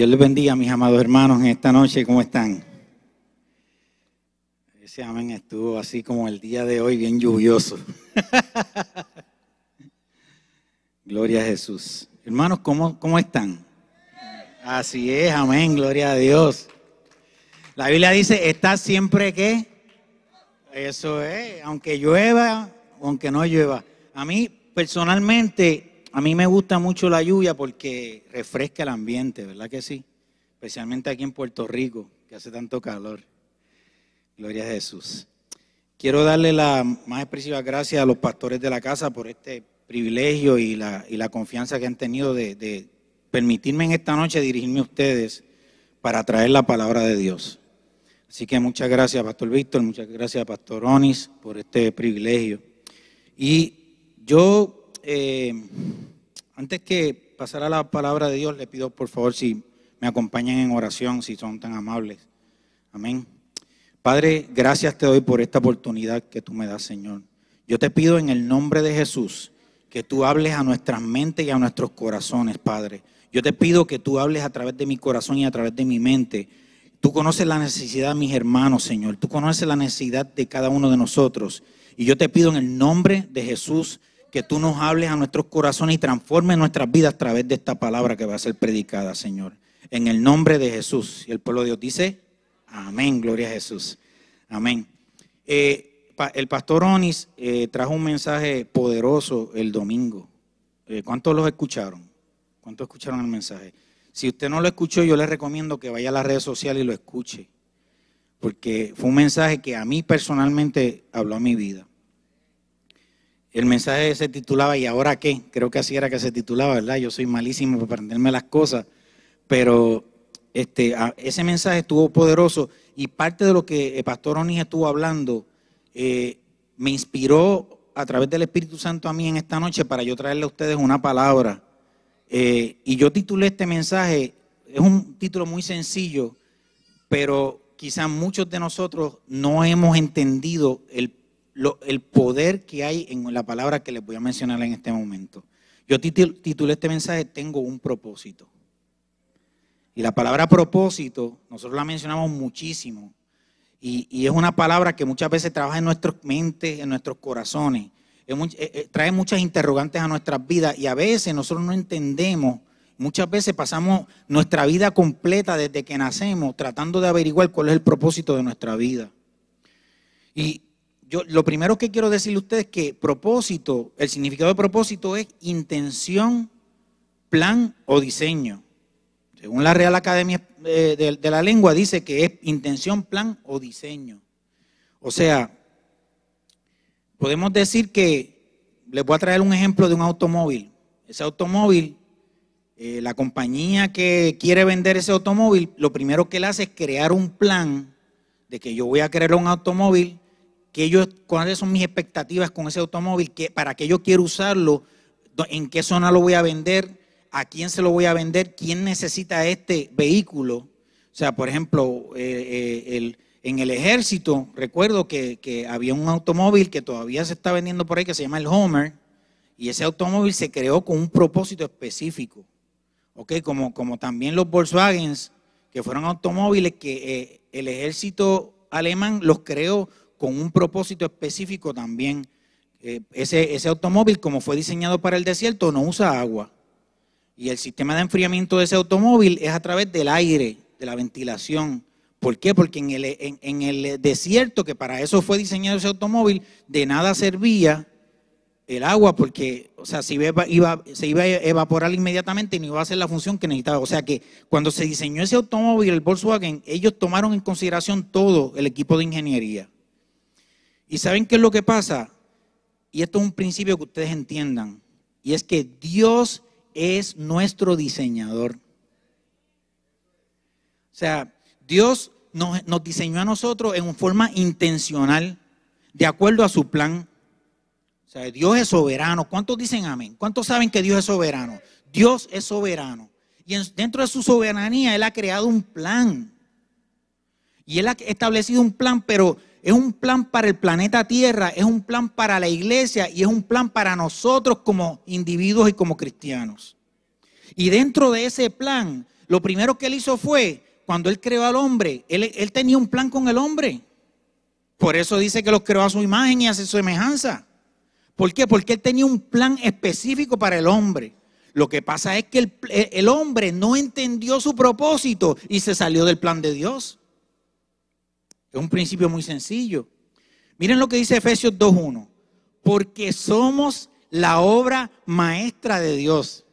Dios les bendiga, mis amados hermanos, en esta noche, ¿cómo están? Ese amén estuvo así como el día de hoy, bien lluvioso. gloria a Jesús. Hermanos, ¿cómo, cómo están? Así es, amén, gloria a Dios. La Biblia dice, está siempre que. Eso es, aunque llueva, aunque no llueva. A mí, personalmente, a mí me gusta mucho la lluvia porque refresca el ambiente, ¿verdad que sí? Especialmente aquí en Puerto Rico, que hace tanto calor. Gloria a Jesús. Quiero darle la más expresiva gracias a los pastores de la casa por este privilegio y la, y la confianza que han tenido de, de permitirme en esta noche dirigirme a ustedes para traer la palabra de Dios. Así que muchas gracias, Pastor Víctor, muchas gracias, Pastor Onis, por este privilegio. Y yo eh, antes que pasar a la palabra de Dios, le pido por favor si me acompañan en oración, si son tan amables. Amén. Padre, gracias te doy por esta oportunidad que tú me das, Señor. Yo te pido en el nombre de Jesús que tú hables a nuestras mentes y a nuestros corazones, Padre. Yo te pido que tú hables a través de mi corazón y a través de mi mente. Tú conoces la necesidad de mis hermanos, Señor. Tú conoces la necesidad de cada uno de nosotros. Y yo te pido en el nombre de Jesús que tú nos hables a nuestros corazones y transformes nuestras vidas a través de esta palabra que va a ser predicada, Señor. En el nombre de Jesús. Y el pueblo de Dios dice, amén, gloria a Jesús. Amén. Eh, el pastor Onis eh, trajo un mensaje poderoso el domingo. Eh, ¿Cuántos los escucharon? ¿Cuántos escucharon el mensaje? Si usted no lo escuchó, yo le recomiendo que vaya a las redes sociales y lo escuche. Porque fue un mensaje que a mí personalmente habló a mi vida. El mensaje se titulaba ¿Y ahora qué? Creo que así era que se titulaba, ¿verdad? Yo soy malísimo para aprenderme las cosas, pero este, ese mensaje estuvo poderoso y parte de lo que el pastor Onis estuvo hablando eh, me inspiró a través del Espíritu Santo a mí en esta noche para yo traerle a ustedes una palabra. Eh, y yo titulé este mensaje, es un título muy sencillo, pero quizás muchos de nosotros no hemos entendido el el poder que hay en la palabra que les voy a mencionar en este momento. Yo titulé este mensaje Tengo un propósito. Y la palabra propósito, nosotros la mencionamos muchísimo. Y, es una palabra que muchas veces trabaja en nuestras mentes, en nuestros corazones. Eh, eh, trae muchas interrogantes a nuestras vidas y a veces nosotros no entendemos. Muchas veces pasamos nuestra vida completa desde que nacemos tratando de averiguar cuál es el propósito de nuestra vida. Y, yo lo primero que quiero decirle a ustedes es que propósito, el significado de propósito es intención, plan o diseño. Según la Real Academia eh, de, la Lengua dice que es intención, plan o diseño. O sea, podemos decir que, les voy a traer un ejemplo de un automóvil. Ese automóvil, eh, la compañía que quiere vender ese automóvil, lo primero que le hace es crear un plan de que yo voy a crear un automóvil cuáles son mis expectativas con ese automóvil, para qué yo quiero usarlo, en qué zona lo voy a vender, a quién se lo voy a vender, quién necesita este vehículo. O sea, por ejemplo, eh, eh, en el ejército, recuerdo que, había un automóvil que todavía se está vendiendo por ahí que se llama el Homer, y ese automóvil se creó con un propósito específico. ¿Ok? Como, como también los Volkswagen, que fueron automóviles que eh, el ejército alemán los creó con un propósito específico también. Eh, ese, automóvil, como fue diseñado para el desierto, no usa agua. Y el sistema de enfriamiento de ese automóvil es a través del aire, de la ventilación. ¿Por qué? Porque en el, desierto, que para eso fue diseñado ese automóvil, de nada servía el agua, porque, o sea, se iba, iba, se iba a evaporar inmediatamente y no iba a hacer la función que necesitaba. O sea que cuando se diseñó ese automóvil, el Volkswagen, ellos tomaron en consideración todo el equipo de ingeniería. ¿Y saben qué es lo que pasa? Y esto es un principio que ustedes entiendan. Y es que Dios es nuestro diseñador. O sea, Dios nos, diseñó a nosotros en forma intencional, de acuerdo a su plan. O sea, Dios es soberano. ¿Cuántos dicen amén? ¿Cuántos saben que Dios es soberano? Dios es soberano. Y dentro de su soberanía, Él ha creado un plan. Y Él ha establecido un plan, pero es un plan para el planeta Tierra, es un plan para la iglesia y es un plan para nosotros como individuos y como cristianos. Y dentro de ese plan, lo primero que él hizo fue, cuando él creó al hombre, él, tenía un plan con el hombre. Por eso dice que los creó a su imagen y a su semejanza. ¿Por qué? Porque él tenía un plan específico para el hombre. Lo que pasa es que el, hombre no entendió su propósito y se salió del plan de Dios. Es un principio muy sencillo. Miren lo que dice Efesios 2.1. Porque somos la obra maestra de Dios.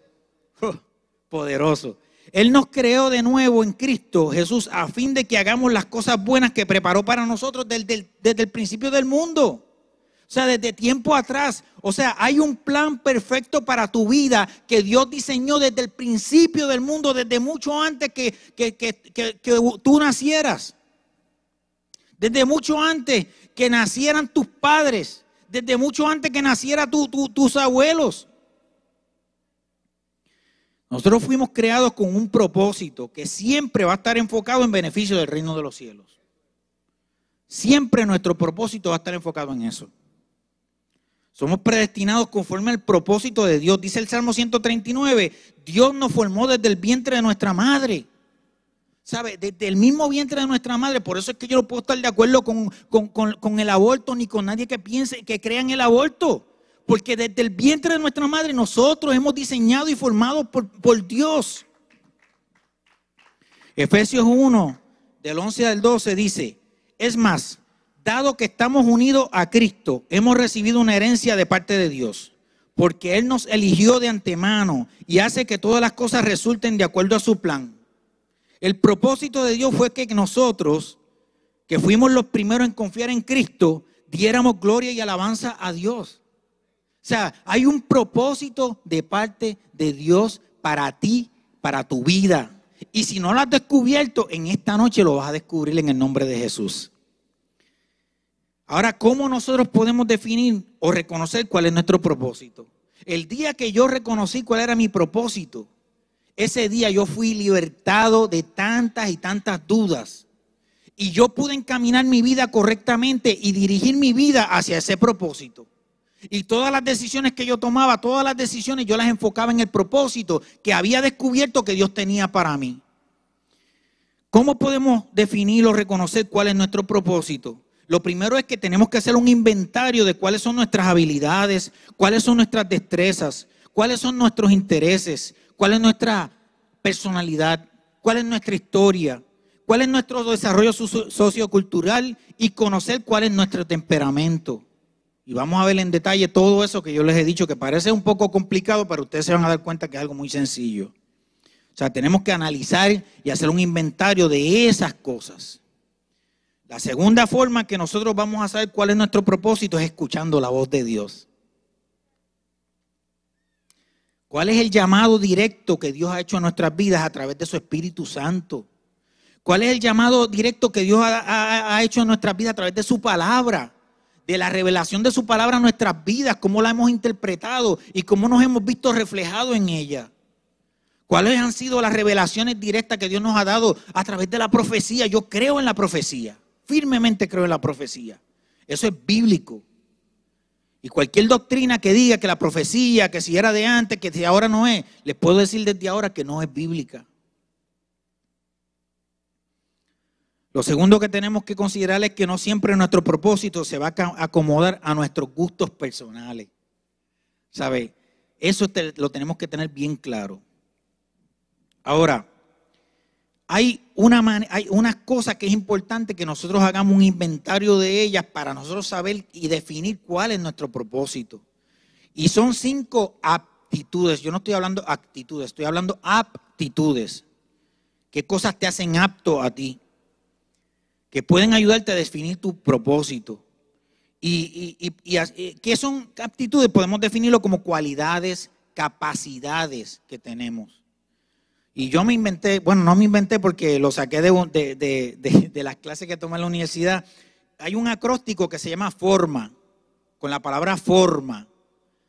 poderoso. Él nos creó de nuevo en Cristo Jesús a fin de que hagamos las cosas buenas que preparó para nosotros desde desde el principio del mundo. O sea, desde tiempo atrás. O sea, hay un plan perfecto para tu vida que Dios diseñó desde el principio del mundo, desde mucho antes que, que, tú nacieras. Desde mucho antes que nacieran tus padres. Desde mucho antes que nacieran tus abuelos. Nosotros fuimos creados con un propósito que siempre va a estar enfocado en beneficio del reino de los cielos. Siempre nuestro propósito va a estar enfocado en eso. Somos predestinados conforme al propósito de Dios. Dice el Salmo 139, Dios nos formó desde el vientre de nuestra madre. ¿Sabe? Desde el mismo vientre de nuestra madre. Por eso es que yo no puedo estar de acuerdo con, el aborto ni con nadie que piense, que crea en el aborto. Porque desde el vientre de nuestra madre nosotros hemos diseñado y formado por, por Dios. Efesios 1, del 11 al 12 dice, es más, dado que estamos unidos a Cristo, hemos recibido una herencia de parte de Dios, porque Él nos eligió de antemano y hace que todas las cosas resulten de acuerdo a su plan. El propósito de Dios fue que nosotros, que fuimos los primeros en confiar en Cristo, diéramos gloria y alabanza a Dios. O sea, hay un propósito de parte de Dios para ti, para tu vida. Y si no lo has descubierto, en esta noche lo vas a descubrir en el nombre de Jesús. Ahora, ¿cómo nosotros podemos definir o reconocer cuál es nuestro propósito? El día que yo reconocí cuál era mi propósito, ese día yo fui libertado de tantas y tantas dudas. Y yo pude encaminar mi vida correctamente y dirigir mi vida hacia ese propósito. Y todas las decisiones que yo tomaba, todas las decisiones yo las enfocaba en el propósito que había descubierto que Dios tenía para mí. ¿Cómo podemos definir o reconocer cuál es nuestro propósito? Lo primero es que tenemos que hacer un inventario de cuáles son nuestras habilidades, cuáles son nuestras destrezas, cuáles son nuestros intereses, cuál es nuestra personalidad, cuál es nuestra historia, cuál es nuestro desarrollo sociocultural y conocer cuál es nuestro temperamento. Y vamos a ver en detalle todo eso que yo les he dicho, que parece un poco complicado, pero ustedes se van a dar cuenta que es algo muy sencillo. O sea, tenemos que analizar y hacer un inventario de esas cosas. La segunda forma que nosotros vamos a saber cuál es nuestro propósito es escuchando la voz de Dios. ¿Cuál es el llamado directo que Dios ha hecho a nuestras vidas a través de su Espíritu Santo? ¿Cuál es el llamado directo que Dios ha, hecho a nuestras vidas a través de su palabra? De la revelación de su palabra a nuestras vidas, cómo la hemos interpretado y cómo nos hemos visto reflejados en ella. ¿Cuáles han sido las revelaciones directas que Dios nos ha dado a través de la profecía? Yo creo en la profecía firmemente creo en la profecía. Eso es bíblico. Y cualquier doctrina que diga que la profecía, que si era de antes, que si ahora no es, les puedo decir desde ahora que no es bíblica. Lo segundo que tenemos que considerar es que no siempre nuestro propósito se va a acomodar a nuestros gustos personales. ¿Sabe? Eso lo tenemos que tener bien claro. Ahora, hay, una hay unas cosas que es importante que nosotros hagamos un inventario de ellas para nosotros saber y definir cuál es nuestro propósito. Y son cinco aptitudes. Yo no estoy hablando actitudes, estoy hablando aptitudes. ¿Qué cosas te hacen apto a ti? Que pueden ayudarte a definir tu propósito. Y, y, y, ¿qué son aptitudes? Podemos definirlo como cualidades, capacidades que tenemos. Y yo me inventé, bueno, no me inventé porque lo saqué de, las clases que tomé en la universidad. Hay un acróstico que se llama forma, con la palabra forma.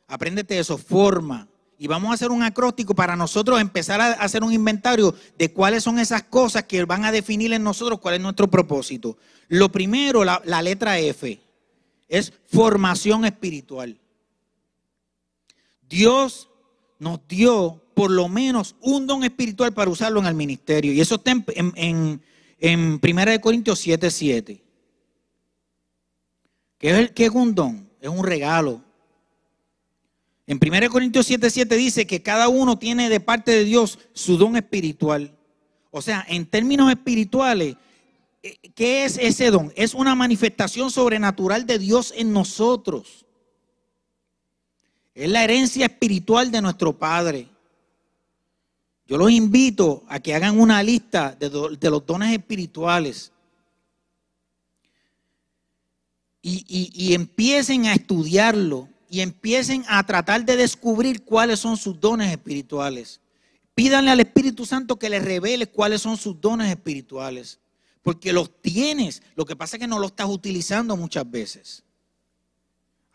Apréndete eso, forma. Y vamos a hacer un acróstico para nosotros empezar a hacer un inventario de cuáles son esas cosas que van a definir en nosotros cuál es nuestro propósito. Lo primero, la letra F, es formación espiritual. Dios nos dio por lo menos un don espiritual para usarlo en el ministerio. Y eso está en, en, en, 1 Corintios 7, 7. ¿Qué es, ¿Qué es un don? Es un regalo. En 1 Corintios 7, 7 dice que cada uno tiene de parte de Dios su don espiritual. O sea, en términos espirituales, eh, ¿qué es ese don? Es una manifestación sobrenatural de Dios en nosotros. Es la herencia espiritual de nuestro Padre. Yo los invito a que hagan una lista de, los dones espirituales y, empiecen a estudiarlo y empiecen a tratar de descubrir cuáles son sus dones espirituales. Pídanle al Espíritu Santo que les revele cuáles son sus dones espirituales, porque los tienes. Lo que pasa es que no los estás utilizando muchas veces.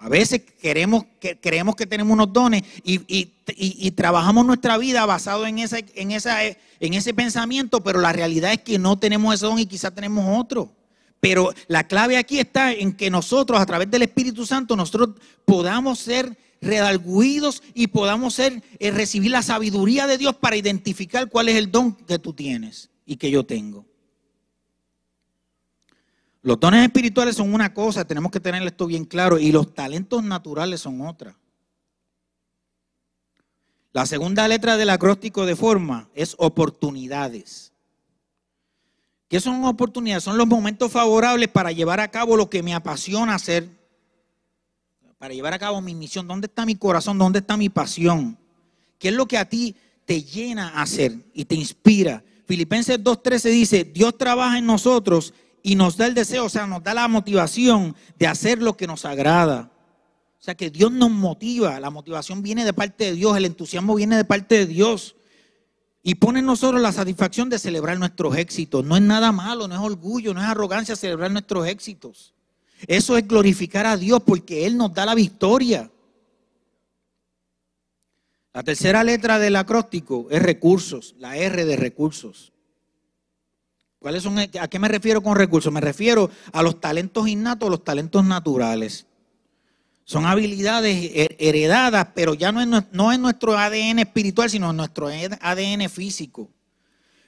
A veces queremos, que, creemos que tenemos unos dones y, trabajamos nuestra vida basado en, esa, en, esa, en ese pensamiento, pero la realidad es que no tenemos ese don y quizás tenemos otro. Pero la clave aquí está en que nosotros, a través del Espíritu Santo, nosotros podamos ser redalguidos y podamos ser, eh, recibir la sabiduría de Dios para identificar cuál es el don que tú tienes y que yo tengo. Los dones espirituales son una cosa, tenemos que tener esto bien claro, y los talentos naturales son otra. La segunda letra del acróstico de forma es oportunidades. ¿Qué son oportunidades? Son los momentos favorables para llevar a cabo lo que me apasiona hacer, para llevar a cabo mi misión. ¿Dónde está mi corazón? ¿Dónde está mi pasión? ¿Qué es lo que a ti te llena a hacer y te inspira? Filipenses 2.13 dice, Dios trabaja en nosotros y nos da el deseo, o sea, nos da la motivación de hacer lo que nos agrada. O sea, que Dios nos motiva, la motivación viene de parte de Dios, el entusiasmo viene de parte de Dios. Y pone en nosotros la satisfacción de celebrar nuestros éxitos. No es nada malo, no es orgullo, no es arrogancia celebrar nuestros éxitos. Eso es glorificar a Dios porque Él nos da la victoria. La tercera letra del acróstico es recursos, la R de recursos. ¿Cuáles son, ¿A qué me refiero con recursos? Me refiero a los talentos innatos, los talentos naturales. Son habilidades heredadas, pero ya no es, no es nuestro ADN espiritual, sino en nuestro ADN físico.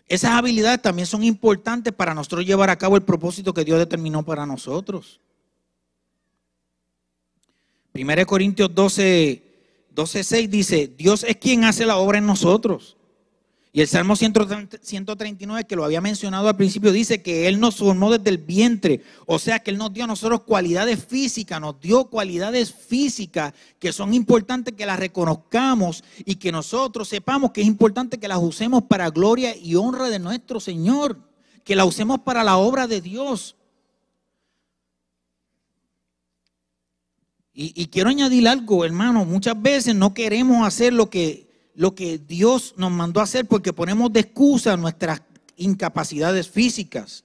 Esas habilidades también son importantes para nosotros llevar a cabo el propósito que Dios determinó para nosotros. 1 Corintios 12, 12, 6 dice, Dios es quien hace la obra en nosotros. Y el Salmo 139, que lo había mencionado al principio, dice que Él nos formó desde el vientre. O sea que Él nos dio a nosotros cualidades físicas, nos dio cualidades físicas que son importantes que las reconozcamos y que nosotros sepamos que es importante que las usemos para gloria y honra de nuestro Señor, que las usemos para la obra de Dios. Y, y quiero añadir algo, hermano, muchas veces no queremos hacer lo que lo que Dios nos mandó a hacer porque ponemos de excusa nuestras incapacidades físicas.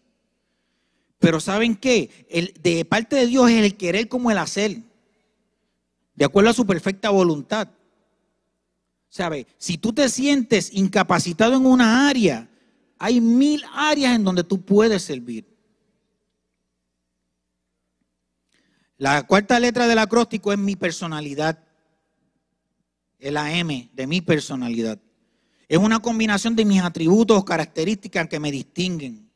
Pero ¿saben qué? De parte de Dios es el querer como el hacer, de acuerdo a su perfecta voluntad. ¿Sabe? Si tú te sientes incapacitado en una área, hay mil áreas en donde tú puedes servir. La cuarta letra del acróstico es mi personalidad el AM de mi personalidad. Es una combinación de mis atributos características que me distinguen.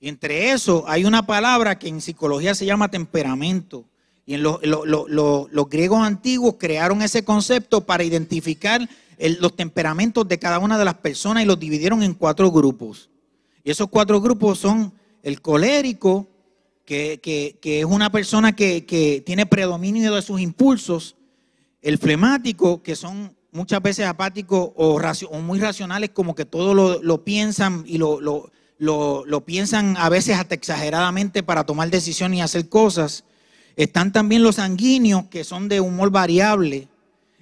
Y entre eso hay una palabra que en psicología se llama temperamento. Y en los griegos antiguos crearon ese concepto para identificar los temperamentos de cada una de las personas y los dividieron en cuatro grupos. Y esos cuatro grupos son el colérico, que, es una persona que tiene predominio de sus impulsos, el flemático, que son muchas veces apáticos o, muy racionales, como que todo lo, piensan y lo, piensan a veces hasta exageradamente para tomar decisiones y hacer cosas. Están también los sanguíneos, que son de humor variable.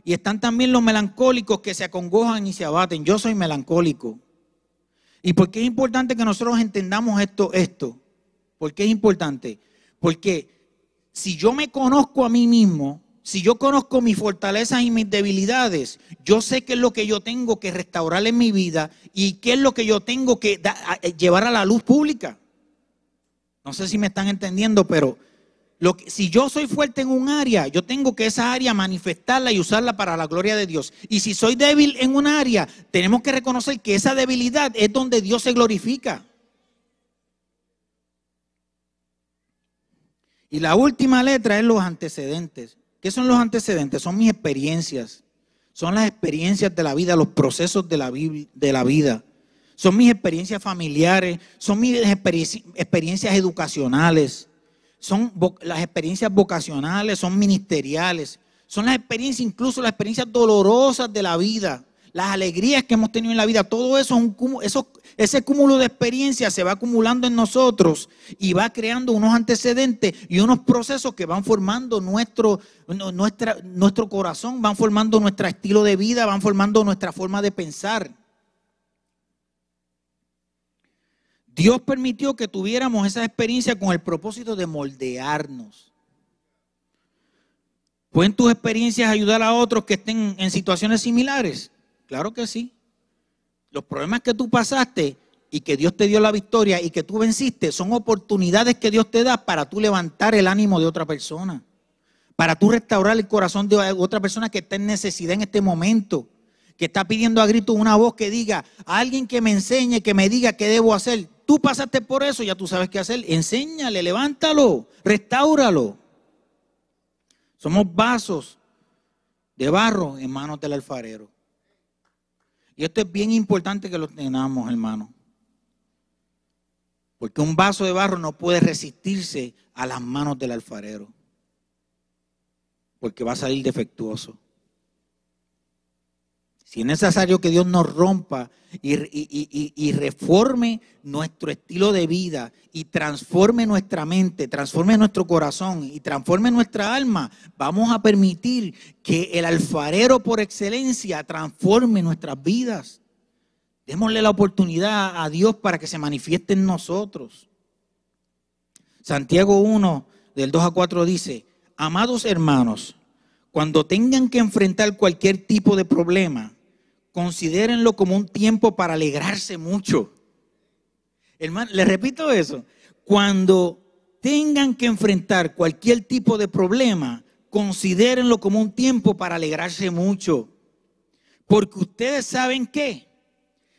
Y están también los melancólicos que se acongojan y se abaten. Yo soy melancólico. ¿Y por qué es importante que nosotros entendamos esto? esto? ¿Por qué es importante? Porque si yo me conozco a mí mismo, si yo conozco mis fortalezas y mis debilidades, yo sé qué es lo que yo tengo que restaurar en mi vida y qué es lo que yo tengo que eh, llevar a la luz pública. No sé si me están entendiendo, pero si yo soy fuerte en un área, yo tengo que esa área manifestarla y usarla para la gloria de Dios. Y si soy débil en un área, tenemos que reconocer que esa debilidad es donde Dios se glorifica. Y la última letra es los antecedentes. ¿Qué son los antecedentes? Son mis experiencias. Son las experiencias de la vida, los procesos de la, vida. Son mis experiencias familiares, son mis experiencias educacionales, son las experiencias vocacionales, son ministeriales, son las experiencias, incluso las experiencias dolorosas de la vida, las alegrías que hemos tenido en la vida. Todo eso, ese cúmulo de experiencias se va acumulando en nosotros y va creando unos antecedentes y unos procesos que van formando nuestro, nuestra, nuestro corazón, van formando nuestro estilo de vida, van formando nuestra forma de pensar. Dios permitió que tuviéramos esa experiencia con el propósito de moldearnos. ¿Pueden tus experiencias ayudar a otros que estén en situaciones similares? Claro que sí. Los problemas que tú pasaste y que Dios te dio la victoria y que tú venciste son oportunidades que Dios te da para tú levantar el ánimo de otra persona, para tú restaurar el corazón de otra persona que está en necesidad en este momento, que está pidiendo a grito una voz que diga, a alguien que me enseñe, que me diga qué debo hacer. Tú pasaste por eso, ya tú sabes qué hacer. Enséñale, levántalo, restáuralo. Somos vasos de barro en manos del alfarero. Y esto es bien importante que lo tengamos, hermano. Porque un vaso de barro no puede resistirse a las manos del alfarero. Porque va a salir defectuoso. Si es necesario que Dios nos rompa y, reforme nuestro estilo de vida y transforme nuestra mente, transforme nuestro corazón y transforme nuestra alma, vamos a permitir que el alfarero por excelencia transforme nuestras vidas. Démosle la oportunidad a Dios para que se manifieste en nosotros. Santiago 1, del 2 a 4 dice, amados hermanos, cuando tengan que enfrentar cualquier tipo de problema, considérenlo como un tiempo para alegrarse mucho. Hermano, le repito eso. Cuando tengan que enfrentar cualquier tipo de problema, considérenlo como un tiempo para alegrarse mucho. Porque ustedes saben que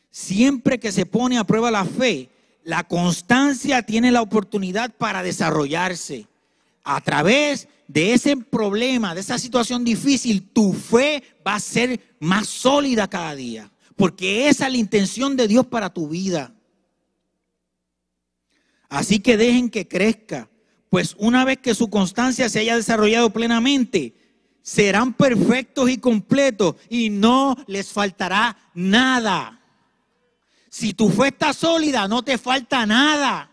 siempre que se pone a prueba la fe, la constancia tiene la oportunidad para desarrollarse a través de ese problema, de esa situación difícil, tu fe va a ser más sólida cada día. Porque esa es la intención de Dios para tu vida. Así que dejen que crezca. Pues una vez que su constancia se haya desarrollado plenamente, serán perfectos y completos y no les faltará nada. Si tu fe está sólida, no te falta nada.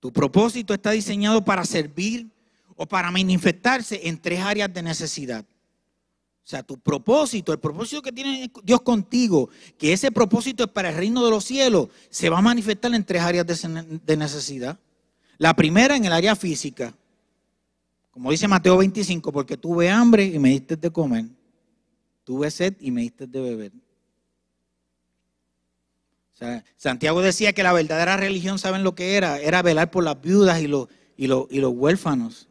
Tu propósito está diseñado para servir o para manifestarse en tres áreas de necesidad. O sea, tu propósito, el propósito que tiene Dios contigo, que ese propósito es para el reino de los cielos, se va a manifestar en tres áreas de necesidad. La primera en el área física, como dice Mateo 25, porque tuve hambre y me diste de comer, tuve sed y me diste de beber. Santiago decía que la verdadera religión, ¿saben lo que era? Era velar por las viudas y los, y los, y los huérfanos.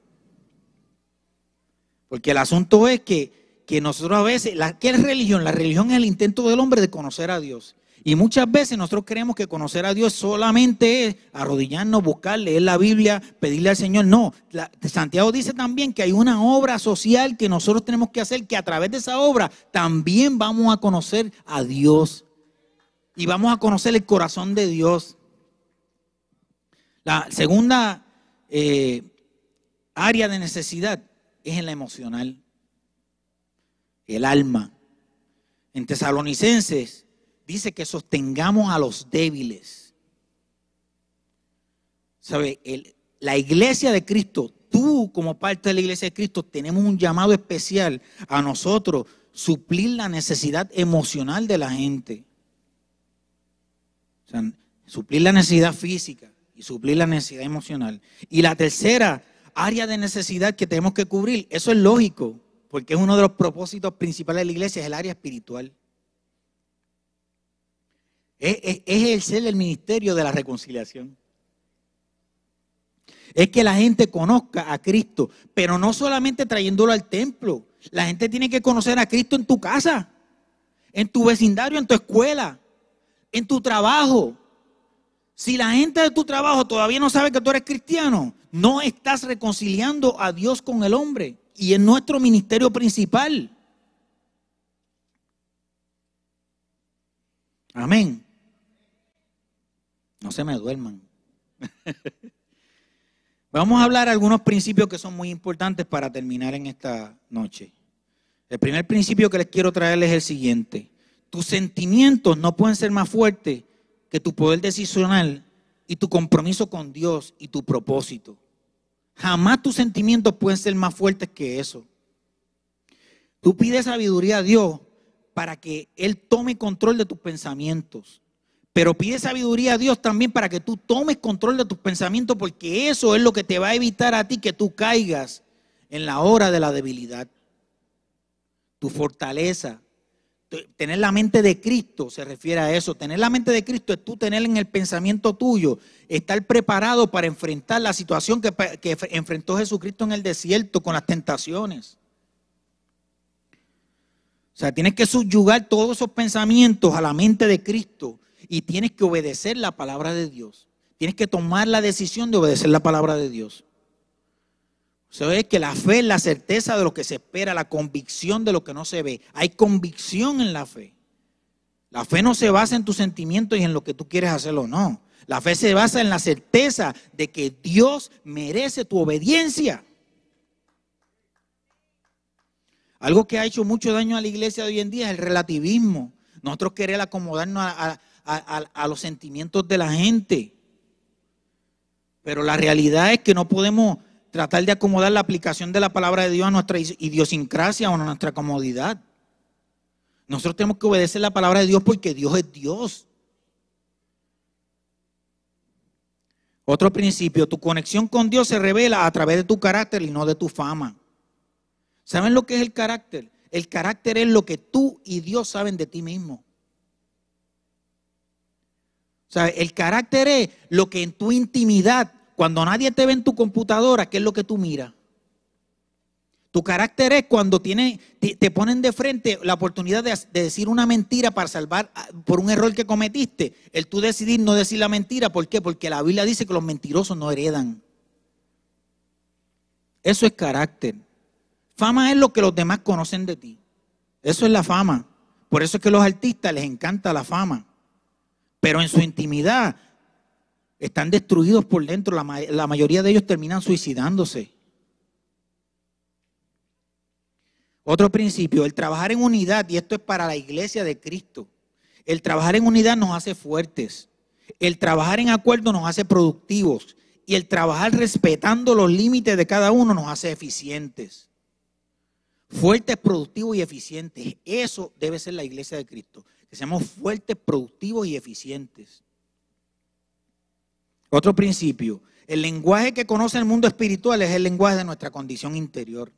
Porque el asunto es que, que nosotros a veces, la, ¿qué es religión? La religión es el intento del hombre de conocer a Dios. Y muchas veces nosotros creemos que conocer a Dios solamente es arrodillarnos, buscar, leer la Biblia, pedirle al Señor. No, Santiago dice también que hay una obra social que nosotros tenemos que hacer, que a través de esa obra también vamos a conocer a Dios y vamos a conocer el corazón de Dios. La segunda eh, área de necesidad es en la emocional, el alma. En Tesalonicenses dice que sostengamos a los débiles. ¿Sabe? la iglesia de Cristo, tú como parte de la iglesia de Cristo, tenemos un llamado especial a nosotros suplir la necesidad emocional de la gente. O sea, suplir la necesidad física y suplir la necesidad emocional. Y la tercera área de necesidad que tenemos que cubrir, eso es lógico, porque es uno de los propósitos principales de la iglesia, es el área espiritual. Es, el ser el ministerio de la reconciliación. es que la gente conozca a Cristo, pero no solamente trayéndolo al templo. La gente tiene que conocer a Cristo en tu casa, en tu vecindario, en tu escuela, en tu trabajo. Si la gente de tu trabajo todavía no sabe que tú eres cristiano, no estás reconciliando a Dios con el hombre. Y es nuestro ministerio principal. Amén. No se me duerman. Vamos a hablar algunos principios que son muy importantes para terminar en esta noche. El primer principio que les quiero traerles es el siguiente. Tus sentimientos no pueden ser más fuertes que tu poder decisional y tu compromiso con Dios y tu propósito. Jamás tus sentimientos pueden ser más fuertes que eso. Tú pides sabiduría a Dios para que Él tome control de tus pensamientos. Pero pide sabiduría a Dios también para que tú tomes control de tus pensamientos, porque eso es lo que te va a evitar a ti que tú caigas en la hora de la debilidad. Tu fortaleza, tener la mente de Cristo se refiere a eso. Tener la mente de Cristo es tú tener en el pensamiento tuyo, estar preparado para enfrentar la situación que, enfrentó Jesucristo en el desierto con las tentaciones. O sea, tienes que subyugar todos esos pensamientos a la mente de Cristo y tienes que obedecer la palabra de Dios. Tienes que tomar la decisión de obedecer la palabra de Dios. Eso es que la fe es la certeza de lo que se espera, la convicción de lo que no se ve. Hay convicción en la fe. La fe no se basa en tus sentimientos y en lo que tú quieres hacerlo, no. La fe se basa en la certeza de que Dios merece tu obediencia. Algo que ha hecho mucho daño a la iglesia de hoy en día es el relativismo. Nosotros querer acomodarnos a los sentimientos de la gente. Pero la realidad es que no podemos tratar de acomodar la aplicación de la palabra de Dios a nuestra idiosincrasia o a nuestra comodidad. Nosotros tenemos que obedecer la palabra de Dios porque Dios es Dios. Otro principio, tu conexión con Dios se revela a través de tu carácter y no de tu fama. ¿Saben lo que es el carácter? El carácter es lo que tú y Dios saben de ti mismo. O sea, el carácter es lo que en tu intimidad cuando nadie te ve en tu computadora, ¿qué es lo que tú miras? Tu carácter es cuando tiene, te, ponen de frente la oportunidad de, decir una mentira para salvar ah, por un error que cometiste. El tú decidir no decir la mentira, ¿por qué? Porque la Biblia dice que los mentirosos no heredan. Eso es carácter. Fama es lo que los demás conocen de ti. Eso es la fama. Por eso es que a los artistas les encanta la fama. Pero en su intimidad están destruidos por dentro. La, mayoría de ellos terminan suicidándose. Otro principio, el trabajar en unidad, y esto es para la iglesia de Cristo. El trabajar en unidad nos hace fuertes. El trabajar en acuerdo nos hace productivos. Y el trabajar respetando los límites de cada uno nos hace eficientes. Fuertes, productivos y eficientes. Eso debe ser la iglesia de Cristo. Que seamos fuertes, productivos y eficientes. Otro principio, el lenguaje que conoce el mundo espiritual es el lenguaje de nuestra condición interior.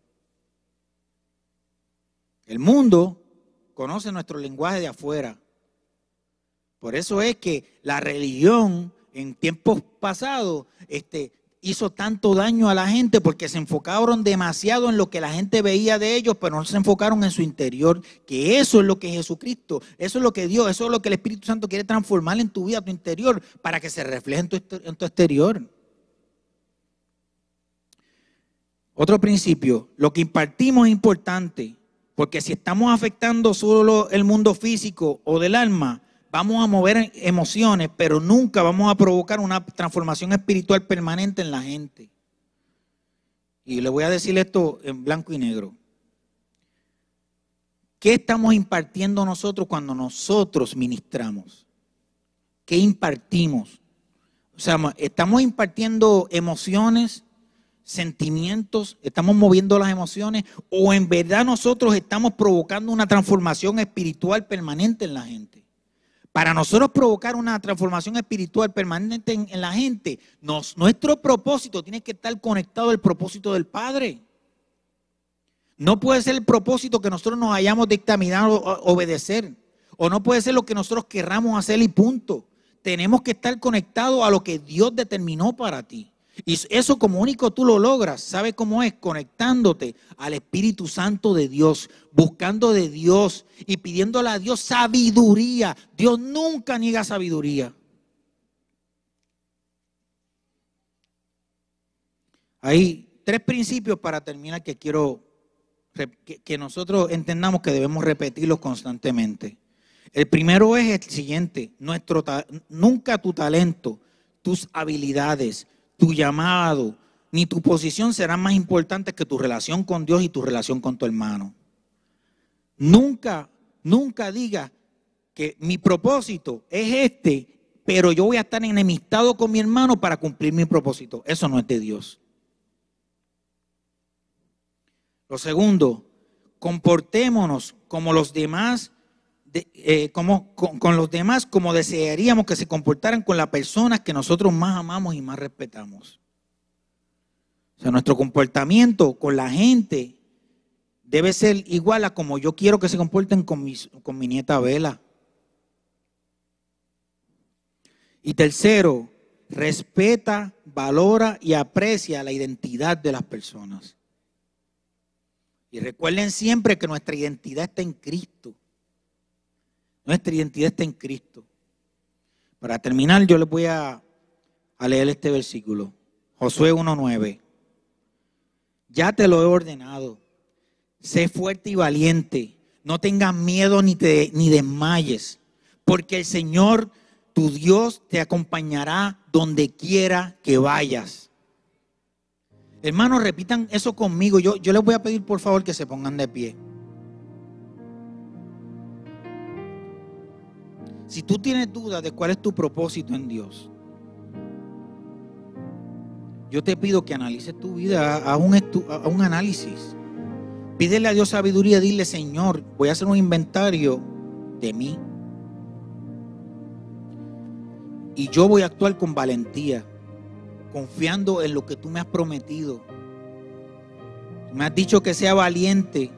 El mundo conoce nuestro lenguaje de afuera. Por eso es que la religión en tiempos pasados este, hizo tanto daño a la gente porque se enfocaron demasiado en lo que la gente veía de ellos, pero no se enfocaron en su interior, que eso es lo que es Jesucristo, eso es lo que Dios, eso es lo que el Espíritu Santo quiere transformar en tu vida, tu interior, para que se refleje en tu, en tu exterior. Otro principio, lo que impartimos es importante, porque si estamos afectando solo el mundo físico o del alma, vamos a mover emociones, pero nunca vamos a provocar una transformación espiritual permanente en la gente. Y le voy a decir esto en blanco y negro. ¿Qué estamos impartiendo nosotros cuando nosotros ministramos? ¿Qué impartimos? O sea, estamos impartiendo emociones, sentimientos, estamos moviendo las emociones o en verdad nosotros estamos provocando una transformación espiritual permanente en la gente. Para nosotros provocar una transformación espiritual permanente en, la gente, nuestro propósito tiene que estar conectado al propósito del Padre. No puede ser el propósito que nosotros nos hayamos dictaminado obedecer. O no puede ser lo que nosotros querramos hacer y punto. Tenemos que estar conectados a lo que Dios determinó para ti. Y eso como único tú lo logras, ¿sabe cómo es? Conectándote al Espíritu Santo de Dios, buscando de Dios y pidiéndole a Dios sabiduría. Dios nunca niega sabiduría. Hay tres principios para terminar que quiero que, nosotros entendamos que debemos repetirlos constantemente. El primero es el siguiente, nuestro, nunca tu talento, tus habilidades, tu llamado, ni tu posición serán más importantes que tu relación con Dios y tu relación con tu hermano. Nunca, nunca diga que mi propósito es este, pero yo voy a estar enemistado con mi hermano para cumplir mi propósito. Eso no es de Dios. Lo segundo, comportémonos como los demás, eh, como, con, los demás como desearíamos que se comportaran con las personas que nosotros más amamos y más respetamos. O sea, nuestro comportamiento con la gente debe ser igual a como yo quiero que se comporten con, con mi nieta Vela. Y tercero, respeta, valora y aprecia la identidad de las personas. Y recuerden siempre que nuestra identidad está en Cristo. Nuestra identidad está en Cristo. Para terminar, yo les voy a, leer este versículo. Josué 1.9. Ya te lo he ordenado. Sé fuerte y valiente. No tengas miedo ni, te, ni desmayes. Porque el Señor, tu Dios, te acompañará donde quiera que vayas. Hermanos, repitan eso conmigo. Yo, yo les voy a pedir por favor que se pongan de pie. Si tú tienes dudas de cuál es tu propósito en Dios, yo te pido que analices tu vida, a un, análisis. Pídele a Dios sabiduría, dile, Señor, voy a hacer un inventario de mí. Y yo voy a actuar con valentía confiando en lo que tú me has prometido. Me has dicho que sea valiente,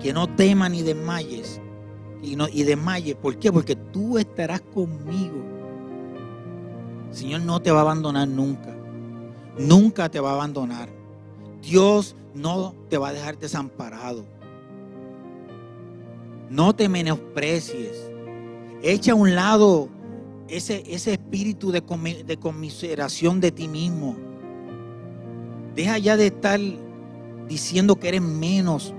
que no tema ni desmayes. Y, no, y desmayes. ¿Por qué? Porque tú estarás conmigo. Señor no te va a abandonar nunca. Nunca te va a abandonar. Dios no te va a dejar desamparado. No te menosprecies. Echa a un lado ese, espíritu de, de conmiseración de ti mismo. Deja ya de estar diciendo que eres menos,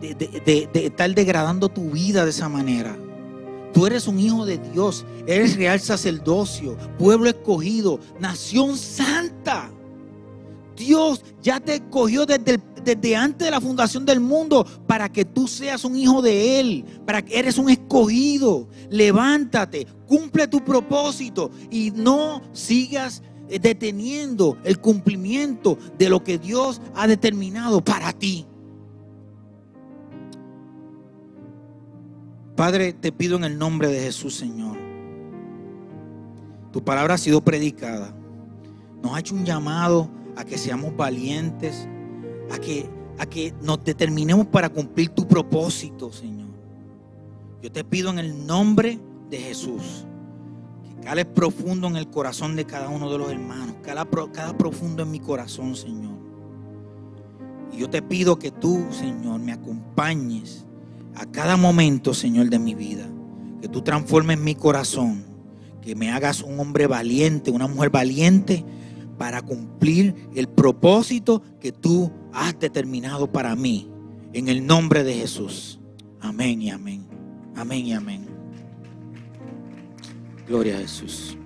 de, estar degradando tu vida de esa manera. Tú eres un hijo de Dios, eres real sacerdocio, pueblo escogido, nación santa. Dios ya te escogió desde, desde, antes de la fundación del mundo para que tú seas un hijo de Él, para que eres un escogido. Levántate, cumple tu propósito y no sigas eh, deteniendo el cumplimiento de lo que Dios ha determinado para ti. Padre, te pido en el nombre de Jesús, Señor. Tu palabra ha sido predicada. Nos ha hecho un llamado a que seamos valientes, a que, a que nos determinemos para cumplir tu propósito, Señor. Yo te pido en el nombre de Jesús que cales profundo en el corazón de cada uno de los hermanos, cada, cada profundo en mi corazón, Señor. Y yo te pido que tú, Señor, me acompañes a cada momento, Señor, de mi vida. Que tú transformes mi corazón. Que me hagas un hombre valiente, una mujer valiente para cumplir el propósito que tú has determinado para mí. En el nombre de Jesús. Amén y amén. Amén y amén. Gloria a Jesús.